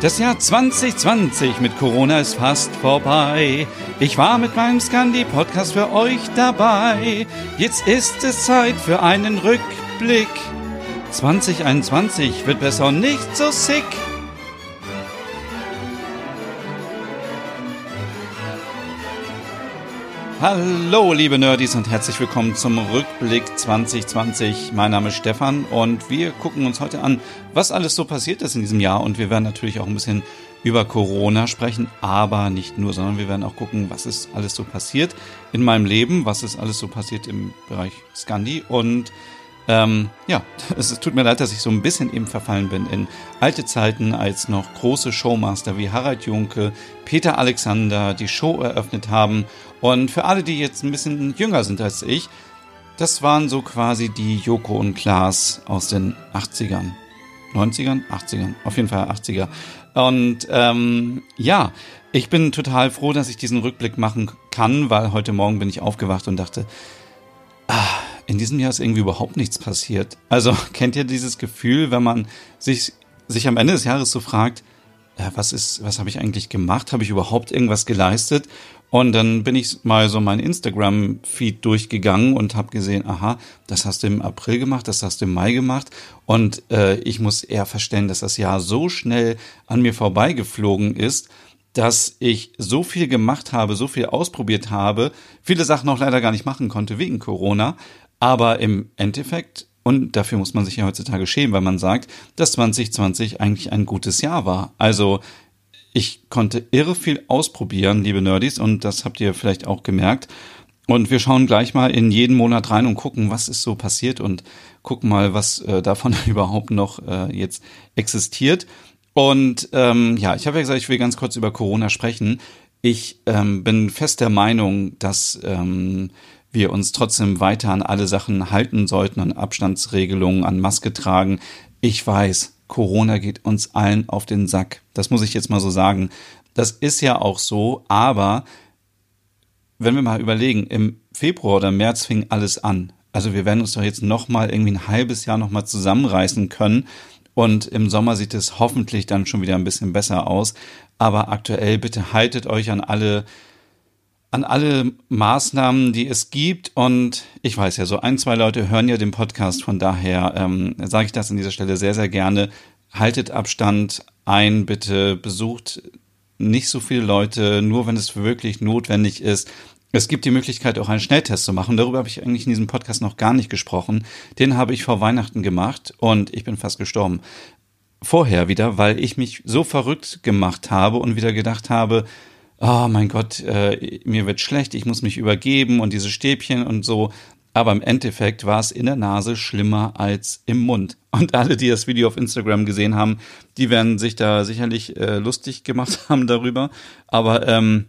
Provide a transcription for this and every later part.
Das Jahr 2020 mit Corona ist fast vorbei. Ich war mit meinem Scandi-Podcast für euch dabei. Jetzt ist es Zeit für einen Rückblick. 2021 wird besser nicht so sick. Hallo, liebe Nerdies und herzlich willkommen zum Rückblick 2020. Mein Name ist Stefan und wir gucken uns heute an, was alles so passiert ist in diesem Jahr und wir werden natürlich auch ein bisschen über Corona sprechen, aber nicht nur, sondern wir werden auch gucken, was ist alles so passiert in meinem Leben, was ist alles so passiert im Bereich Scandi und ähm, ja, es, tut mir leid, dass ich so ein bisschen eben verfallen bin in alte Zeiten, als noch große Showmaster wie Harald Junke, Peter Alexander die Show eröffnet haben. Und für alle, die jetzt ein bisschen jünger sind als ich, das waren so quasi die Joko und Klaas aus den 80ern. 90ern? 80ern. Auf jeden Fall 80er. Und ähm, ja, ich bin total froh, dass ich diesen Rückblick machen kann, weil heute Morgen bin ich aufgewacht und dachte, ah, in diesem Jahr ist irgendwie überhaupt nichts passiert. Also kennt ihr dieses Gefühl, wenn man sich, sich am Ende des Jahres so fragt, ja, was ist, was habe ich eigentlich gemacht? Habe ich überhaupt irgendwas geleistet? Und dann bin ich mal so mein Instagram-Feed durchgegangen und habe gesehen, aha, das hast du im April gemacht, das hast du im Mai gemacht. Und äh, ich muss eher verstehen, dass das Jahr so schnell an mir vorbeigeflogen ist, dass ich so viel gemacht habe, so viel ausprobiert habe, viele Sachen auch leider gar nicht machen konnte wegen Corona, aber im Endeffekt, und dafür muss man sich ja heutzutage schämen, weil man sagt, dass 2020 eigentlich ein gutes Jahr war. Also ich konnte irre viel ausprobieren, liebe Nerdies, und das habt ihr vielleicht auch gemerkt. Und wir schauen gleich mal in jeden Monat rein und gucken, was ist so passiert und gucken mal, was äh, davon überhaupt noch äh, jetzt existiert. Und ähm, ja, ich habe ja gesagt, ich will ganz kurz über Corona sprechen. Ich ähm, bin fest der Meinung, dass ähm, wir uns trotzdem weiter an alle Sachen halten sollten, an Abstandsregelungen, an Maske tragen. Ich weiß, Corona geht uns allen auf den Sack. Das muss ich jetzt mal so sagen. Das ist ja auch so, aber wenn wir mal überlegen, im Februar oder März fing alles an. Also wir werden uns doch jetzt noch mal irgendwie ein halbes Jahr noch mal zusammenreißen können und im Sommer sieht es hoffentlich dann schon wieder ein bisschen besser aus. Aber aktuell bitte haltet euch an alle an alle Maßnahmen, die es gibt. Und ich weiß ja, so ein, zwei Leute hören ja den Podcast. Von daher ähm, sage ich das an dieser Stelle sehr, sehr gerne. Haltet Abstand ein, bitte besucht nicht so viele Leute, nur wenn es wirklich notwendig ist. Es gibt die Möglichkeit, auch einen Schnelltest zu machen. Darüber habe ich eigentlich in diesem Podcast noch gar nicht gesprochen. Den habe ich vor Weihnachten gemacht und ich bin fast gestorben. Vorher wieder, weil ich mich so verrückt gemacht habe und wieder gedacht habe, oh mein Gott, äh, mir wird schlecht, ich muss mich übergeben und diese Stäbchen und so. Aber im Endeffekt war es in der Nase schlimmer als im Mund. Und alle, die das Video auf Instagram gesehen haben, die werden sich da sicherlich äh, lustig gemacht haben darüber. Aber ähm,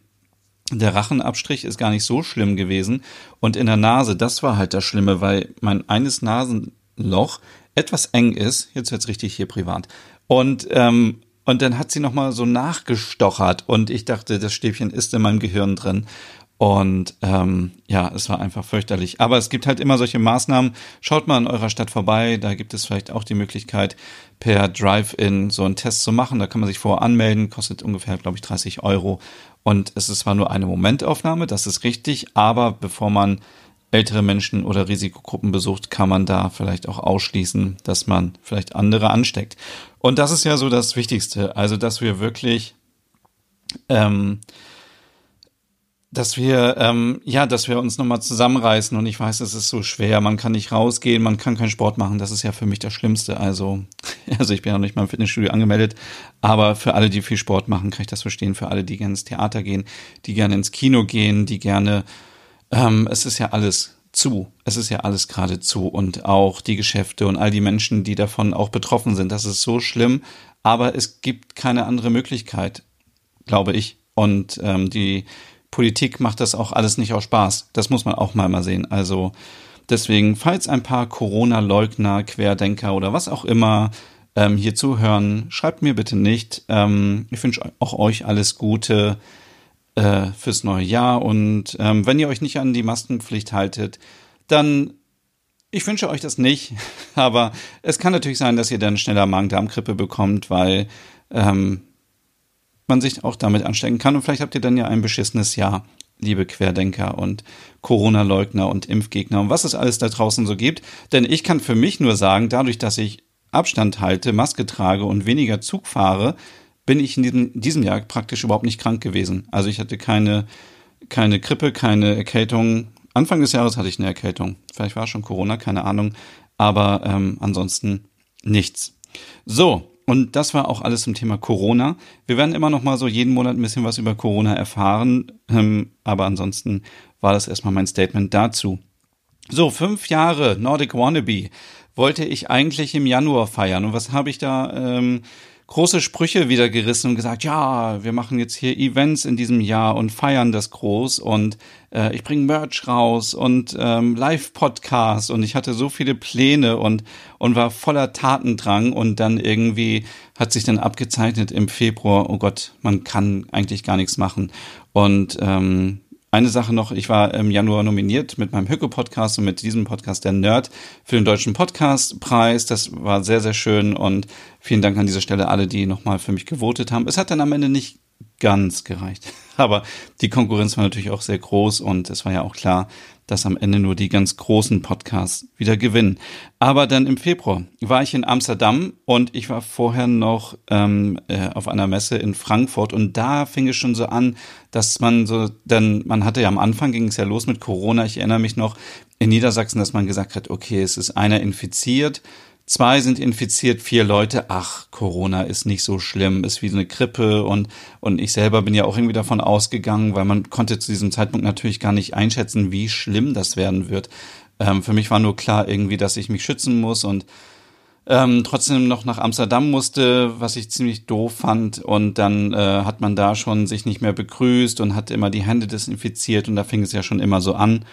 der Rachenabstrich ist gar nicht so schlimm gewesen. Und in der Nase, das war halt das Schlimme, weil mein eines Nasenloch etwas eng ist. Jetzt wird's richtig hier privat. Und ähm, und dann hat sie nochmal so nachgestochert und ich dachte, das Stäbchen ist in meinem Gehirn drin. Und ähm, ja, es war einfach fürchterlich. Aber es gibt halt immer solche Maßnahmen. Schaut mal in eurer Stadt vorbei. Da gibt es vielleicht auch die Möglichkeit, per Drive-In so einen Test zu machen. Da kann man sich vorher anmelden. Kostet ungefähr, glaube ich, 30 Euro. Und es ist zwar nur eine Momentaufnahme, das ist richtig. Aber bevor man ältere Menschen oder Risikogruppen besucht, kann man da vielleicht auch ausschließen, dass man vielleicht andere ansteckt. Und das ist ja so das Wichtigste, also dass wir wirklich, ähm, dass wir, ähm, ja, dass wir uns nochmal zusammenreißen. Und ich weiß, es ist so schwer. Man kann nicht rausgehen, man kann keinen Sport machen. Das ist ja für mich das Schlimmste. Also, also ich bin ja noch nicht mal im Fitnessstudio angemeldet. Aber für alle, die viel Sport machen, kann ich das verstehen. Für alle, die gerne ins Theater gehen, die gerne ins Kino gehen, die gerne ähm, es ist ja alles zu. Es ist ja alles gerade zu und auch die Geschäfte und all die Menschen, die davon auch betroffen sind. Das ist so schlimm, aber es gibt keine andere Möglichkeit, glaube ich. Und ähm, die Politik macht das auch alles nicht aus Spaß. Das muss man auch mal mal sehen. Also deswegen, falls ein paar Corona-Leugner, Querdenker oder was auch immer ähm, hier zuhören, schreibt mir bitte nicht. Ähm, ich wünsche auch euch alles Gute äh, fürs neue Jahr und ähm, wenn ihr euch nicht an die Maskenpflicht haltet, dann ich wünsche euch das nicht, aber es kann natürlich sein, dass ihr dann schneller Magen-Darm-Grippe bekommt, weil ähm, man sich auch damit anstecken kann. Und vielleicht habt ihr dann ja ein beschissenes Jahr, liebe Querdenker und Corona-Leugner und Impfgegner und was es alles da draußen so gibt. Denn ich kann für mich nur sagen, dadurch, dass ich Abstand halte, Maske trage und weniger Zug fahre, bin ich in diesem, diesem Jahr praktisch überhaupt nicht krank gewesen. Also ich hatte keine, keine Grippe, keine Erkältung. Anfang des Jahres hatte ich eine Erkältung. Vielleicht war schon Corona, keine Ahnung. Aber ähm, ansonsten nichts. So, und das war auch alles zum Thema Corona. Wir werden immer noch mal so jeden Monat ein bisschen was über Corona erfahren. Ähm, aber ansonsten war das erstmal mein Statement dazu. So, fünf Jahre Nordic Wannabe wollte ich eigentlich im Januar feiern. Und was habe ich da ähm, große Sprüche wieder gerissen und gesagt, ja, wir machen jetzt hier Events in diesem Jahr und feiern das groß und äh, ich bringe Merch raus und ähm, Live-Podcast und ich hatte so viele Pläne und, und war voller Tatendrang und dann irgendwie hat sich dann abgezeichnet im Februar, oh Gott, man kann eigentlich gar nichts machen. Und ähm, eine Sache noch, ich war im Januar nominiert mit meinem Hücke-Podcast und mit diesem Podcast der Nerd für den Deutschen Podcastpreis. Das war sehr, sehr schön und vielen Dank an dieser Stelle alle, die nochmal für mich gewotet haben. Es hat dann am Ende nicht ganz gereicht. Aber die Konkurrenz war natürlich auch sehr groß und es war ja auch klar, dass am Ende nur die ganz großen Podcasts wieder gewinnen. Aber dann im Februar war ich in Amsterdam und ich war vorher noch ähm, äh, auf einer Messe in Frankfurt und da fing es schon so an, dass man so, denn man hatte ja am Anfang ging es ja los mit Corona. Ich erinnere mich noch in Niedersachsen, dass man gesagt hat, okay, es ist einer infiziert Zwei sind infiziert, vier Leute. Ach, Corona ist nicht so schlimm, ist wie eine Grippe und, und ich selber bin ja auch irgendwie davon ausgegangen, weil man konnte zu diesem Zeitpunkt natürlich gar nicht einschätzen, wie schlimm das werden wird. Ähm, für mich war nur klar irgendwie, dass ich mich schützen muss und ähm, trotzdem noch nach Amsterdam musste, was ich ziemlich doof fand. Und dann äh, hat man da schon sich nicht mehr begrüßt und hat immer die Hände desinfiziert und da fing es ja schon immer so an.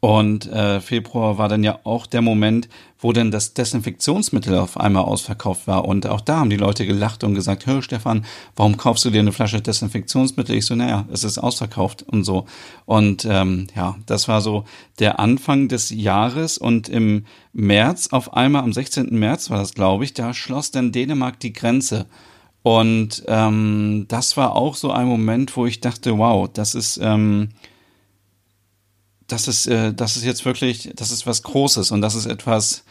Und äh, Februar war dann ja auch der Moment, wo dann das Desinfektionsmittel auf einmal ausverkauft war. Und auch da haben die Leute gelacht und gesagt, hör Stefan, warum kaufst du dir eine Flasche Desinfektionsmittel? Ich so, naja, es ist ausverkauft und so. Und ähm, ja, das war so der Anfang des Jahres. Und im März, auf einmal am 16. März war das, glaube ich, da schloss dann Dänemark die Grenze. Und ähm, das war auch so ein Moment, wo ich dachte, wow, das ist... Ähm, das ist, äh, das ist jetzt wirklich, das ist was Großes und das ist etwas,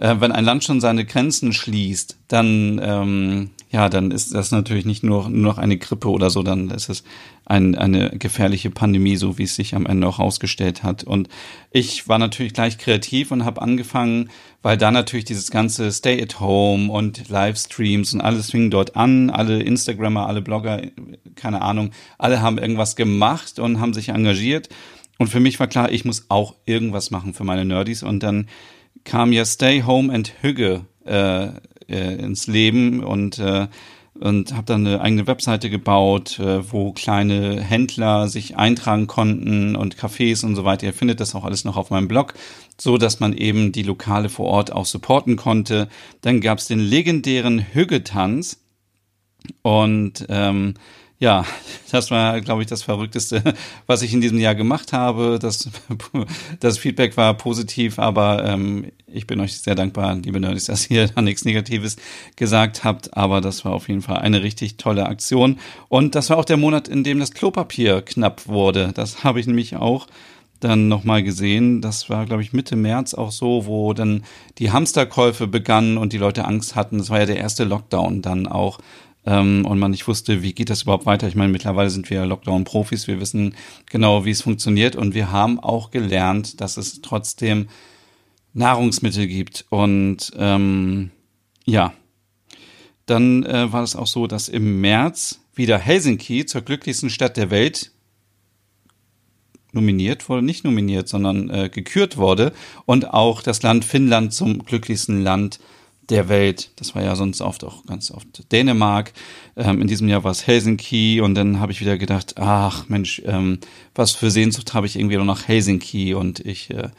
äh, wenn ein Land schon seine Grenzen schließt, dann, ähm, ja, dann ist das natürlich nicht nur, nur noch eine Grippe oder so, dann ist es ein, eine gefährliche Pandemie, so wie es sich am Ende auch ausgestellt hat. Und ich war natürlich gleich kreativ und habe angefangen, weil da natürlich dieses ganze Stay at Home und Livestreams und alles fing dort an. Alle Instagrammer, alle Blogger, keine Ahnung, alle haben irgendwas gemacht und haben sich engagiert. Und für mich war klar, ich muss auch irgendwas machen für meine Nerdies. Und dann kam ja Stay Home and Hügge äh, äh, ins Leben und äh, und habe dann eine eigene Webseite gebaut, äh, wo kleine Händler sich eintragen konnten und Cafés und so weiter. Ihr findet das auch alles noch auf meinem Blog, so dass man eben die Lokale vor Ort auch supporten konnte. Dann gab's den legendären Hüggetanz und ähm, ja, das war, glaube ich, das Verrückteste, was ich in diesem Jahr gemacht habe. Das, das Feedback war positiv, aber ähm, ich bin euch sehr dankbar, liebe Nerds, dass ihr da nichts Negatives gesagt habt. Aber das war auf jeden Fall eine richtig tolle Aktion. Und das war auch der Monat, in dem das Klopapier knapp wurde. Das habe ich nämlich auch dann nochmal gesehen. Das war, glaube ich, Mitte März auch so, wo dann die Hamsterkäufe begannen und die Leute Angst hatten. Das war ja der erste Lockdown dann auch ähm, und man nicht wusste, wie geht das überhaupt weiter. Ich meine, mittlerweile sind wir Lockdown-Profis, wir wissen genau, wie es funktioniert. Und wir haben auch gelernt, dass es trotzdem Nahrungsmittel gibt. Und ähm, ja, dann äh, war es auch so, dass im März wieder Helsinki zur glücklichsten Stadt der Welt nominiert wurde, nicht nominiert, sondern äh, gekürt wurde. Und auch das Land Finnland zum glücklichsten Land der Welt. Das war ja sonst oft auch ganz oft Dänemark. Ähm, in diesem Jahr war es Helsinki und dann habe ich wieder gedacht, ach Mensch, ähm, was für Sehnsucht habe ich irgendwie noch nach Helsinki und ich äh,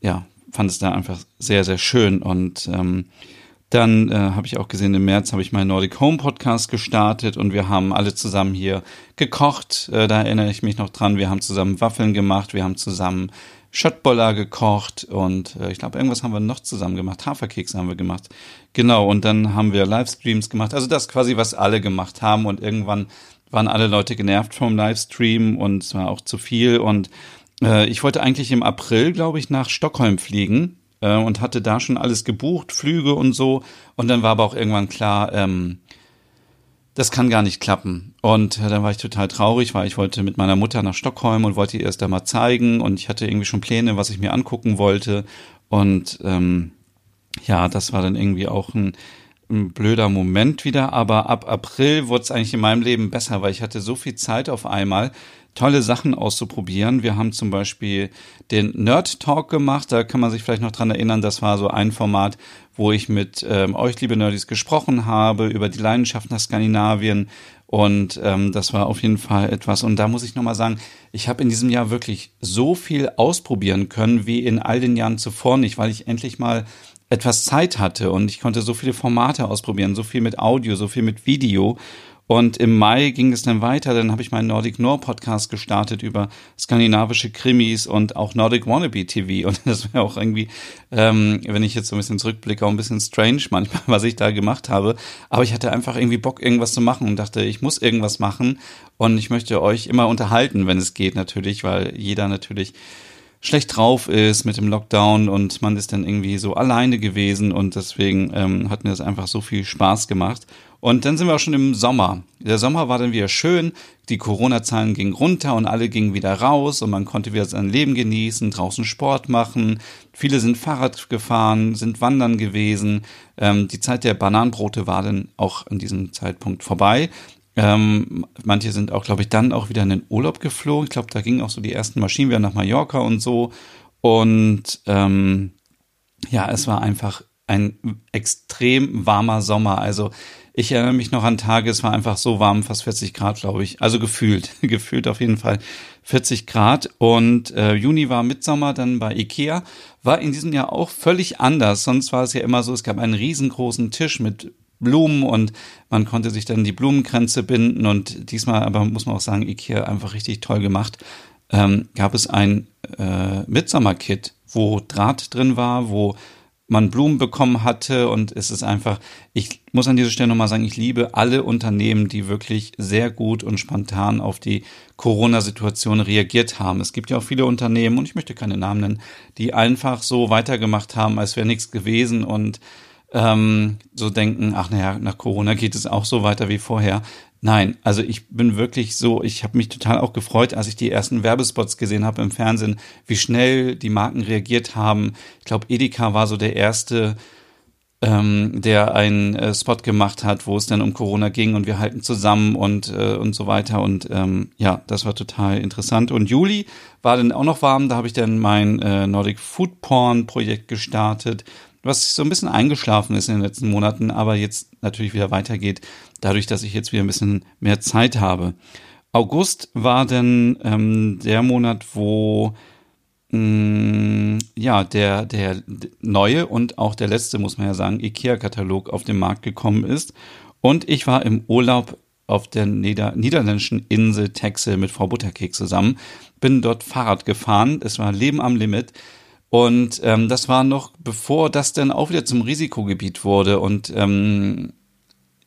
ja fand es da einfach sehr sehr schön und ähm, dann äh, habe ich auch gesehen, im März habe ich meinen Nordic Home Podcast gestartet und wir haben alle zusammen hier gekocht. Äh, da erinnere ich mich noch dran. Wir haben zusammen Waffeln gemacht, wir haben zusammen Schottboller gekocht und äh, ich glaube, irgendwas haben wir noch zusammen gemacht. Haferkeks haben wir gemacht. Genau, und dann haben wir Livestreams gemacht. Also das quasi, was alle gemacht haben und irgendwann waren alle Leute genervt vom Livestream und es war auch zu viel und äh, ich wollte eigentlich im April, glaube ich, nach Stockholm fliegen äh, und hatte da schon alles gebucht, Flüge und so. Und dann war aber auch irgendwann klar, ähm, das kann gar nicht klappen. Und äh, dann war ich total traurig, weil ich wollte mit meiner Mutter nach Stockholm und wollte ihr erst einmal zeigen und ich hatte irgendwie schon Pläne, was ich mir angucken wollte. Und ähm, ja, das war dann irgendwie auch ein, ein blöder Moment wieder. Aber ab April wurde es eigentlich in meinem Leben besser, weil ich hatte so viel Zeit auf einmal, tolle Sachen auszuprobieren. Wir haben zum Beispiel den Nerd Talk gemacht. Da kann man sich vielleicht noch dran erinnern. Das war so ein Format, wo ich mit ähm, euch, liebe Nerdies, gesprochen habe über die Leidenschaft nach Skandinavien. Und ähm, das war auf jeden Fall etwas. Und da muss ich nochmal sagen, ich habe in diesem Jahr wirklich so viel ausprobieren können wie in all den Jahren zuvor nicht, weil ich endlich mal etwas Zeit hatte und ich konnte so viele Formate ausprobieren, so viel mit Audio, so viel mit Video. Und im Mai ging es dann weiter. Dann habe ich meinen Nordic Noir Podcast gestartet über skandinavische Krimis und auch Nordic Wannabe TV. Und das wäre auch irgendwie, ähm, wenn ich jetzt so ein bisschen zurückblicke, auch ein bisschen strange manchmal, was ich da gemacht habe. Aber ich hatte einfach irgendwie Bock, irgendwas zu machen und dachte, ich muss irgendwas machen. Und ich möchte euch immer unterhalten, wenn es geht natürlich, weil jeder natürlich schlecht drauf ist mit dem Lockdown und man ist dann irgendwie so alleine gewesen und deswegen ähm, hat mir das einfach so viel Spaß gemacht. Und dann sind wir auch schon im Sommer. Der Sommer war dann wieder schön, die Corona-Zahlen gingen runter und alle gingen wieder raus und man konnte wieder sein Leben genießen, draußen Sport machen. Viele sind Fahrrad gefahren, sind wandern gewesen. Ähm, die Zeit der Bananenbrote war dann auch an diesem Zeitpunkt vorbei. Ähm, manche sind auch, glaube ich, dann auch wieder in den Urlaub geflogen. Ich glaube, da gingen auch so die ersten Maschinen wieder nach Mallorca und so. Und ähm, ja, es war einfach ein extrem warmer Sommer. Also ich erinnere mich noch an Tage, es war einfach so warm, fast 40 Grad, glaube ich. Also gefühlt, gefühlt auf jeden Fall 40 Grad. Und äh, Juni war Mitsommer dann bei Ikea. War in diesem Jahr auch völlig anders. Sonst war es ja immer so, es gab einen riesengroßen Tisch mit Blumen und man konnte sich dann die Blumenkränze binden. Und diesmal aber muss man auch sagen, Ikea einfach richtig toll gemacht. Ähm, gab es ein äh, Mitsommer-Kit, wo Draht drin war, wo man Blumen bekommen hatte und es ist einfach, ich muss an dieser Stelle nochmal sagen, ich liebe alle Unternehmen, die wirklich sehr gut und spontan auf die Corona-Situation reagiert haben. Es gibt ja auch viele Unternehmen, und ich möchte keine Namen nennen, die einfach so weitergemacht haben, als wäre nichts gewesen und ähm, so denken, ach naja, nach Corona geht es auch so weiter wie vorher. Nein, also ich bin wirklich so, ich habe mich total auch gefreut, als ich die ersten Werbespots gesehen habe im Fernsehen, wie schnell die Marken reagiert haben. Ich glaube, Edeka war so der erste, ähm, der einen äh, Spot gemacht hat, wo es dann um Corona ging und wir halten zusammen und äh, und so weiter. Und ähm, ja, das war total interessant. Und Juli war dann auch noch warm, da habe ich dann mein äh, Nordic Food Porn Projekt gestartet was so ein bisschen eingeschlafen ist in den letzten Monaten, aber jetzt natürlich wieder weitergeht, dadurch, dass ich jetzt wieder ein bisschen mehr Zeit habe. August war dann ähm, der Monat, wo mh, mm, ja der der neue und auch der letzte, muss man ja sagen, IKEA-Katalog auf den Markt gekommen ist. Und ich war im Urlaub auf der Nieder niederländischen Insel Texel mit Frau Butterkeks zusammen. Bin dort Fahrrad gefahren. Es war Leben am Limit. Und ähm, das war noch bevor das dann auch wieder zum Risikogebiet wurde. Und ähm,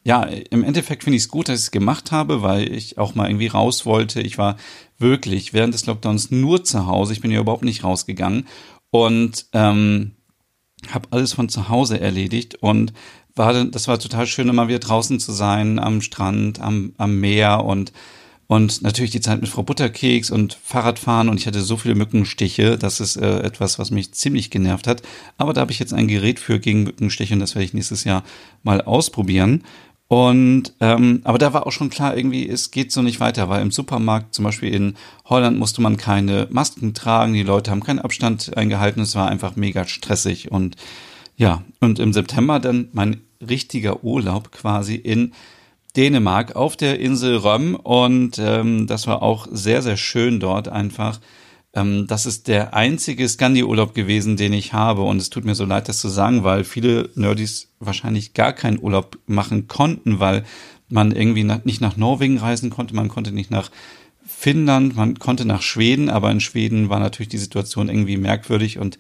ja, im Endeffekt finde ich es gut, dass ich es gemacht habe, weil ich auch mal irgendwie raus wollte. Ich war wirklich während des Lockdowns nur zu Hause. Ich bin ja überhaupt nicht rausgegangen und ähm, habe alles von zu Hause erledigt und war das war total schön, immer wieder draußen zu sein, am Strand, am, am Meer und und natürlich die Zeit mit Frau Butterkeks und Fahrradfahren und ich hatte so viele Mückenstiche, das ist äh, etwas, was mich ziemlich genervt hat. Aber da habe ich jetzt ein Gerät für gegen Mückenstiche und das werde ich nächstes Jahr mal ausprobieren. Und ähm, aber da war auch schon klar, irgendwie, es geht so nicht weiter, weil im Supermarkt, zum Beispiel in Holland, musste man keine Masken tragen, die Leute haben keinen Abstand eingehalten, es war einfach mega stressig. Und ja, und im September dann mein richtiger Urlaub quasi in Dänemark auf der Insel Röm. Und ähm, das war auch sehr, sehr schön dort einfach. Ähm, das ist der einzige Scandi-Urlaub gewesen, den ich habe. Und es tut mir so leid, das zu sagen, weil viele Nerdys wahrscheinlich gar keinen Urlaub machen konnten, weil man irgendwie nicht nach Norwegen reisen konnte, man konnte nicht nach Finnland, man konnte nach Schweden, aber in Schweden war natürlich die Situation irgendwie merkwürdig. Und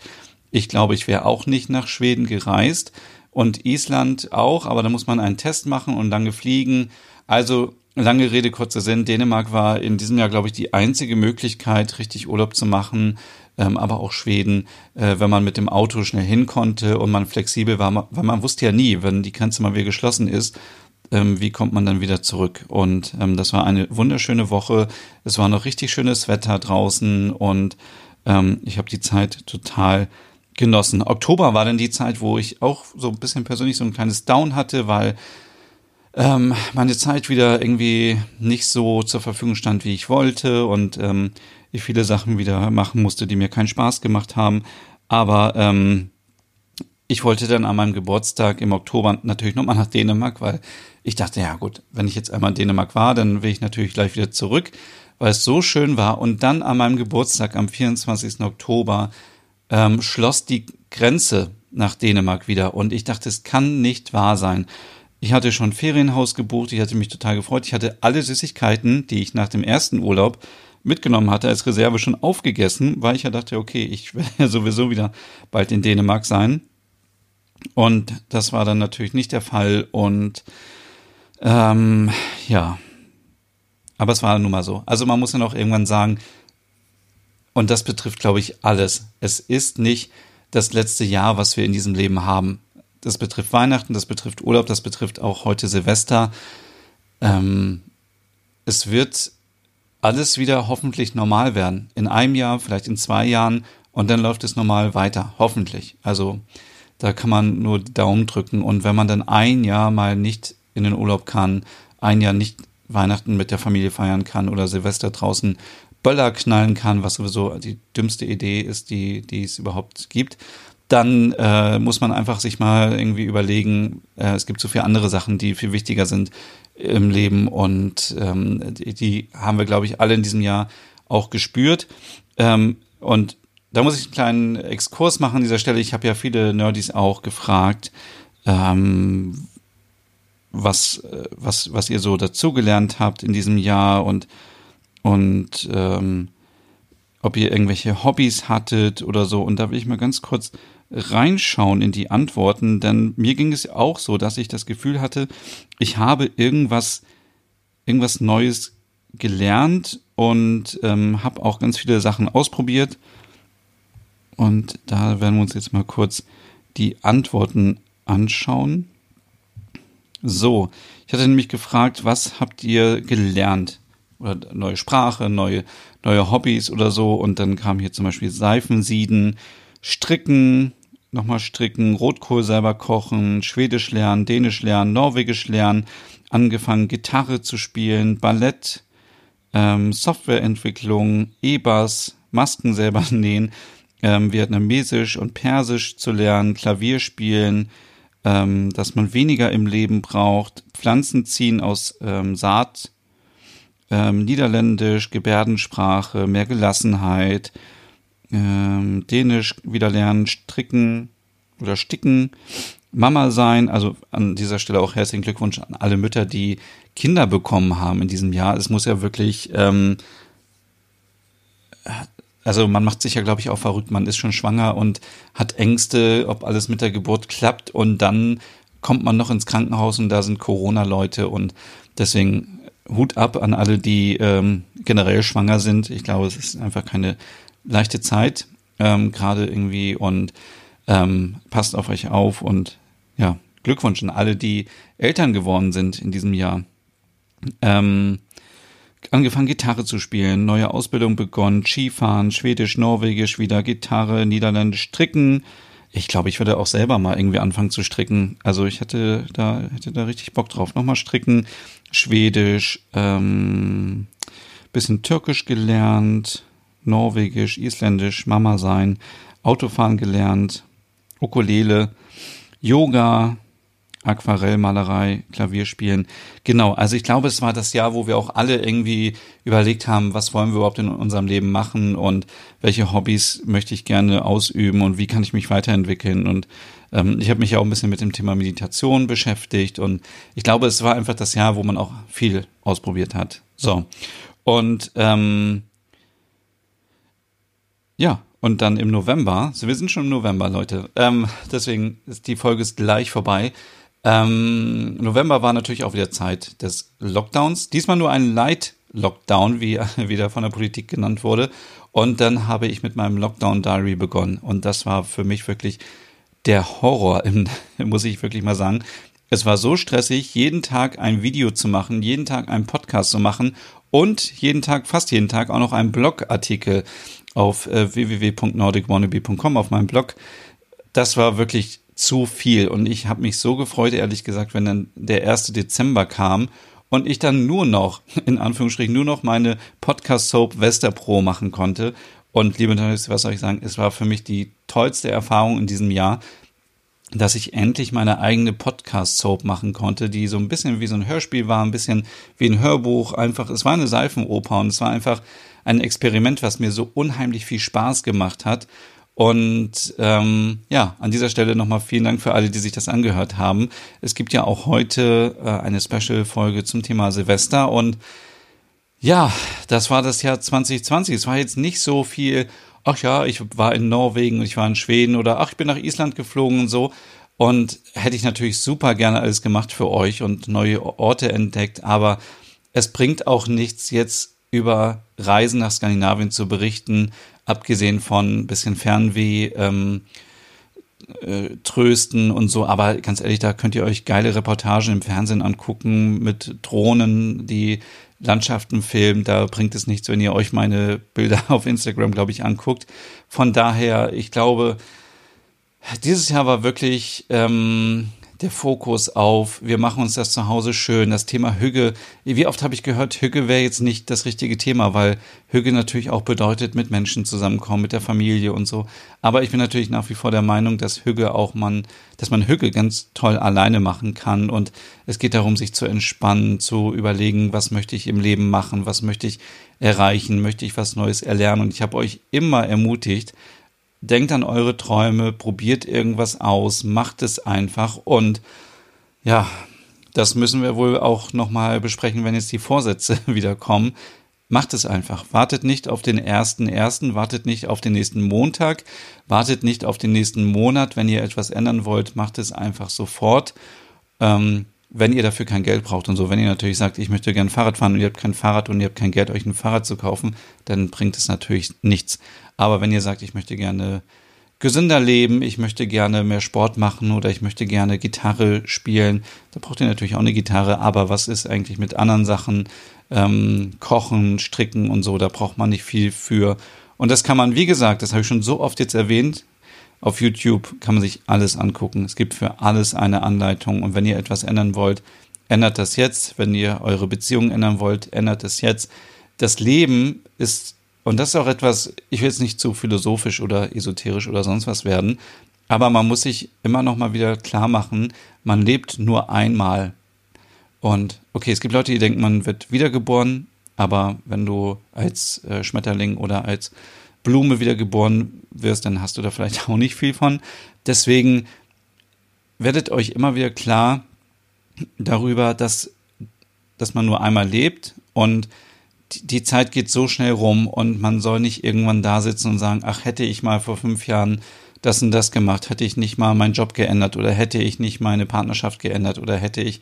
ich glaube, ich wäre auch nicht nach Schweden gereist und Island auch, aber da muss man einen Test machen und lange fliegen. Also lange Rede, kurzer Sinn. Dänemark war in diesem Jahr, glaube ich, die einzige Möglichkeit, richtig Urlaub zu machen, ähm, aber auch Schweden, äh, wenn man mit dem Auto schnell hin konnte und man flexibel war, weil man wusste ja nie, wenn die Grenze mal wieder geschlossen ist, ähm, wie kommt man dann wieder zurück? Und ähm, das war eine wunderschöne Woche. Es war noch richtig schönes Wetter draußen und ähm, ich habe die Zeit total genossen. Oktober war dann die Zeit, wo ich auch so ein bisschen persönlich so ein kleines Down hatte, weil ähm, meine Zeit wieder irgendwie nicht so zur Verfügung stand, wie ich wollte und ähm, ich viele Sachen wieder machen musste, die mir keinen Spaß gemacht haben. Aber ähm, ich wollte dann an meinem Geburtstag im Oktober natürlich nochmal nach Dänemark, weil ich dachte, ja gut, wenn ich jetzt einmal in Dänemark war, dann will ich natürlich gleich wieder zurück, weil es so schön war. Und dann an meinem Geburtstag am 24. Oktober ähm, schloss die Grenze nach Dänemark wieder. Und ich dachte, es kann nicht wahr sein. Ich hatte schon Ferienhaus gebucht, ich hatte mich total gefreut. Ich hatte alle Süßigkeiten, die ich nach dem ersten Urlaub mitgenommen hatte, als Reserve schon aufgegessen, weil ich ja dachte, okay, ich werde ja sowieso wieder bald in Dänemark sein. Und das war dann natürlich nicht der Fall. Und ähm, ja, aber es war nun mal so. Also man muss ja noch irgendwann sagen, und das betrifft, glaube ich, alles. Es ist nicht das letzte Jahr, was wir in diesem Leben haben. Das betrifft Weihnachten, das betrifft Urlaub, das betrifft auch heute Silvester. Ähm, es wird alles wieder hoffentlich normal werden. In einem Jahr, vielleicht in zwei Jahren und dann läuft es normal weiter. Hoffentlich. Also da kann man nur Daumen drücken. Und wenn man dann ein Jahr mal nicht in den Urlaub kann, ein Jahr nicht Weihnachten mit der Familie feiern kann oder Silvester draußen Böller knallen kann, was sowieso die dümmste Idee ist, die, die es überhaupt gibt, dann äh, muss man einfach sich mal irgendwie überlegen, äh, es gibt so viele andere Sachen, die viel wichtiger sind im Leben und ähm, die, die haben wir, glaube ich, alle in diesem Jahr auch gespürt. Ähm, und da muss ich einen kleinen Exkurs machen an dieser Stelle. Ich habe ja viele Nerdys auch gefragt, ähm, was, äh, was, was ihr so dazugelernt habt in diesem Jahr und und ähm, ob ihr irgendwelche Hobbys hattet oder so. Und da will ich mal ganz kurz reinschauen in die Antworten, denn mir ging es auch so, dass ich das Gefühl hatte, ich habe irgendwas, irgendwas Neues gelernt und ähm, habe auch ganz viele Sachen ausprobiert. Und da werden wir uns jetzt mal kurz die Antworten anschauen. So, ich hatte nämlich gefragt, was habt ihr gelernt? Oder neue Sprache, neue, neue Hobbys oder so. Und dann kam hier zum Beispiel Seifensieden, Stricken, nochmal stricken, Rotkohl selber kochen, Schwedisch lernen, Dänisch lernen, Norwegisch lernen, angefangen Gitarre zu spielen, Ballett, ähm, Softwareentwicklung, E-Bass, Masken selber nähen, ähm, Vietnamesisch und Persisch zu lernen, Klavier spielen, ähm, dass man weniger im Leben braucht, Pflanzen ziehen aus ähm, Saat, ähm, Niederländisch, Gebärdensprache, mehr Gelassenheit, ähm, Dänisch wieder lernen, stricken oder sticken, Mama sein. Also an dieser Stelle auch herzlichen Glückwunsch an alle Mütter, die Kinder bekommen haben in diesem Jahr. Es muss ja wirklich, ähm, also man macht sich ja, glaube ich, auch verrückt. Man ist schon schwanger und hat Ängste, ob alles mit der Geburt klappt und dann kommt man noch ins Krankenhaus und da sind Corona-Leute und deswegen Hut ab an alle, die ähm, generell schwanger sind. Ich glaube, es ist einfach keine leichte Zeit, ähm, gerade irgendwie und ähm, passt auf euch auf und ja, Glückwunsch an alle, die Eltern geworden sind in diesem Jahr. Ähm, angefangen Gitarre zu spielen, neue Ausbildung begonnen, Skifahren, Schwedisch, Norwegisch, wieder Gitarre, Niederländisch, Stricken, ich glaube, ich würde auch selber mal irgendwie anfangen zu stricken. Also ich hätte da, hätte da richtig Bock drauf. Nochmal stricken, Schwedisch, ähm, bisschen Türkisch gelernt, Norwegisch, Isländisch, Mama sein, Autofahren gelernt, Ukulele, Yoga, Aquarellmalerei, Klavierspielen. Genau, also ich glaube, es war das Jahr, wo wir auch alle irgendwie überlegt haben, was wollen wir überhaupt in unserem Leben machen und welche Hobbys möchte ich gerne ausüben und wie kann ich mich weiterentwickeln. Und ähm, ich habe mich ja auch ein bisschen mit dem Thema Meditation beschäftigt und ich glaube, es war einfach das Jahr, wo man auch viel ausprobiert hat. So. Und ähm, ja, und dann im November, so wir sind schon im November, Leute, ähm, deswegen ist die Folge ist gleich vorbei. Ähm, November war natürlich auch wieder Zeit des Lockdowns. Diesmal nur ein Light-Lockdown, wie wieder von der Politik genannt wurde. Und dann habe ich mit meinem Lockdown-Diary begonnen. Und das war für mich wirklich der Horror, muss ich wirklich mal sagen. Es war so stressig, jeden Tag ein Video zu machen, jeden Tag einen Podcast zu machen und jeden Tag, fast jeden Tag auch noch einen Blogartikel auf äh, www.nordicwannabe.com auf meinem Blog. Das war wirklich zu viel. Und ich habe mich so gefreut, ehrlich gesagt, wenn dann der 1. Dezember kam und ich dann nur noch, in Anführungsstrichen, nur noch meine Podcast-Soap Westerpro machen konnte. Und liebe Leute, was soll ich sagen? Es war für mich die tollste Erfahrung in diesem Jahr, dass ich endlich meine eigene Podcast-Soap machen konnte, die so ein bisschen wie so ein Hörspiel war, ein bisschen wie ein Hörbuch. Einfach, es war eine Seifenoper und es war einfach ein Experiment, was mir so unheimlich viel Spaß gemacht hat. Und ähm, ja, an dieser Stelle nochmal vielen Dank für alle, die sich das angehört haben. Es gibt ja auch heute äh, eine Special-Folge zum Thema Silvester und ja, das war das Jahr 2020. Es war jetzt nicht so viel, ach ja, ich war in Norwegen und ich war in Schweden oder ach, ich bin nach Island geflogen und so. Und hätte ich natürlich super gerne alles gemacht für euch und neue Orte entdeckt, aber es bringt auch nichts, jetzt über Reisen nach Skandinavien zu berichten, abgesehen von bisschen Fernweh, ähm, äh, trösten und so. Aber ganz ehrlich, da könnt ihr euch geile Reportagen im Fernsehen angucken mit Drohnen, die Landschaften filmen. Da bringt es nichts, wenn ihr euch meine Bilder auf Instagram, glaube ich, anguckt. Von daher, ich glaube, dieses Jahr war wirklich ähm, der Fokus auf, wir machen uns das zu Hause schön. Das Thema Hüge, wie oft habe ich gehört, Hüge wäre jetzt nicht das richtige Thema, weil Hüge natürlich auch bedeutet, mit Menschen zusammenkommen, mit der Familie und so. Aber ich bin natürlich nach wie vor der Meinung, dass Hüge auch man, dass man Hüge ganz toll alleine machen kann. Und es geht darum, sich zu entspannen, zu überlegen, was möchte ich im Leben machen, was möchte ich erreichen, möchte ich was Neues erlernen. Und ich habe euch immer ermutigt, denkt an eure Träume, probiert irgendwas aus, macht es einfach und ja, das müssen wir wohl auch nochmal besprechen, wenn jetzt die Vorsätze wieder kommen. Macht es einfach. Wartet nicht auf den ersten ersten, wartet nicht auf den nächsten Montag, wartet nicht auf den nächsten Monat. Wenn ihr etwas ändern wollt, macht es einfach sofort. Ähm, wenn ihr dafür kein Geld braucht und so. Wenn ihr natürlich sagt, ich möchte gerne Fahrrad fahren und ihr habt kein Fahrrad und ihr habt kein Geld, euch ein Fahrrad zu kaufen, dann bringt es natürlich nichts. Aber wenn ihr sagt, ich möchte gerne gesünder leben, ich möchte gerne mehr Sport machen oder ich möchte gerne Gitarre spielen, da braucht ihr natürlich auch eine Gitarre, aber was ist eigentlich mit anderen Sachen, ähm, Kochen, Stricken und so, da braucht man nicht viel für. Und das kann man, wie gesagt, das habe ich schon so oft jetzt erwähnt, auf YouTube kann man sich alles angucken. Es gibt für alles eine Anleitung und wenn ihr etwas ändern wollt, ändert das jetzt. Wenn ihr eure Beziehung ändern wollt, ändert es jetzt. Das Leben ist und das ist auch etwas, ich will jetzt nicht zu philosophisch oder esoterisch oder sonst was werden, aber man muss sich immer noch mal wieder klar machen, man lebt nur einmal. Und okay, es gibt Leute, die denken, man wird wiedergeboren, aber wenn du als äh, Schmetterling oder als Blume wiedergeboren wirst, dann hast du da vielleicht auch nicht viel von. Deswegen werdet euch immer wieder klar darüber, dass, dass man nur einmal lebt und die Zeit geht so schnell rum und man soll nicht irgendwann da sitzen und sagen, ach, hätte ich mal vor fünf Jahren das und das gemacht, hätte ich nicht mal meinen Job geändert oder hätte ich nicht meine Partnerschaft geändert oder hätte ich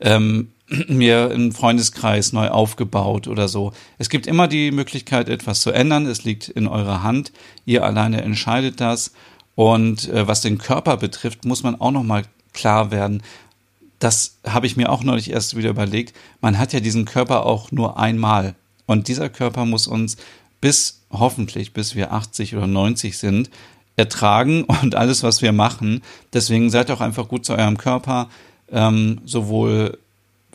ähm, mir einen Freundeskreis neu aufgebaut oder so. Es gibt immer die Möglichkeit, etwas zu ändern. Es liegt in eurer Hand. Ihr alleine entscheidet das. Und äh, was den Körper betrifft, muss man auch noch mal klar werden. Das habe ich mir auch neulich erst wieder überlegt. Man hat ja diesen Körper auch nur einmal. Und dieser Körper muss uns bis hoffentlich, bis wir 80 oder 90 sind, ertragen und alles, was wir machen. Deswegen seid auch einfach gut zu eurem Körper, ähm, sowohl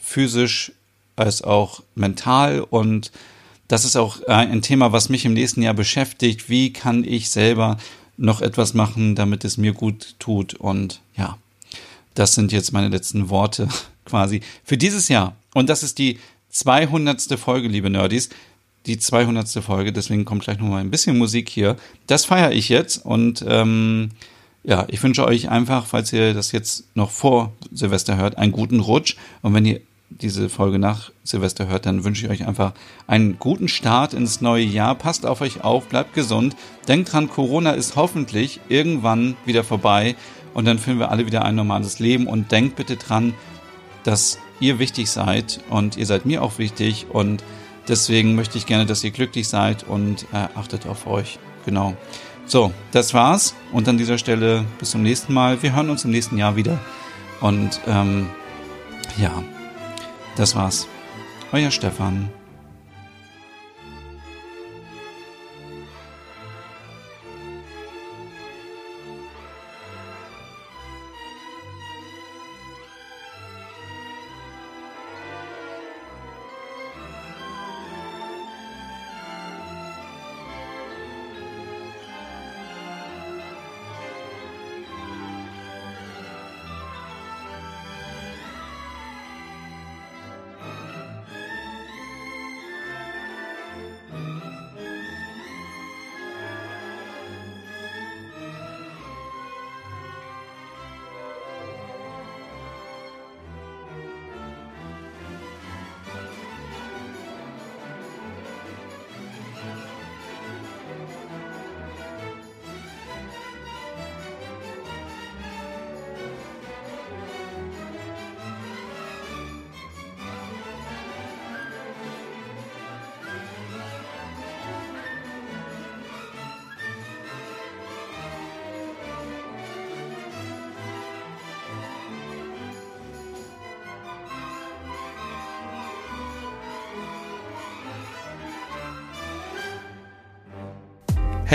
physisch als auch mental. Und das ist auch ein Thema, was mich im nächsten Jahr beschäftigt. Wie kann ich selber noch etwas machen, damit es mir gut tut? Und ja, das sind jetzt meine letzten Worte quasi für dieses Jahr. Und das ist die 200. Folge, liebe Nerdies. Die 200. Folge, deswegen kommt gleich nochmal ein bisschen Musik hier. Das feiere ich jetzt und ähm, ja, ich wünsche euch einfach, falls ihr das jetzt noch vor Silvester hört, einen guten Rutsch. Und wenn ihr diese Folge nach Silvester hört, dann wünsche ich euch einfach einen guten Start ins neue Jahr. Passt auf euch auf, bleibt gesund. Denkt dran, Corona ist hoffentlich irgendwann wieder vorbei und dann führen wir alle wieder ein normales Leben. Und denkt bitte dran, dass ihr wichtig seid und ihr seid mir auch wichtig und deswegen möchte ich gerne, dass ihr glücklich seid und äh, achtet auf euch. Genau. So, das war's und an dieser Stelle bis zum nächsten Mal. Wir hören uns im nächsten Jahr wieder und ähm, ja, das war's. Euer Stefan.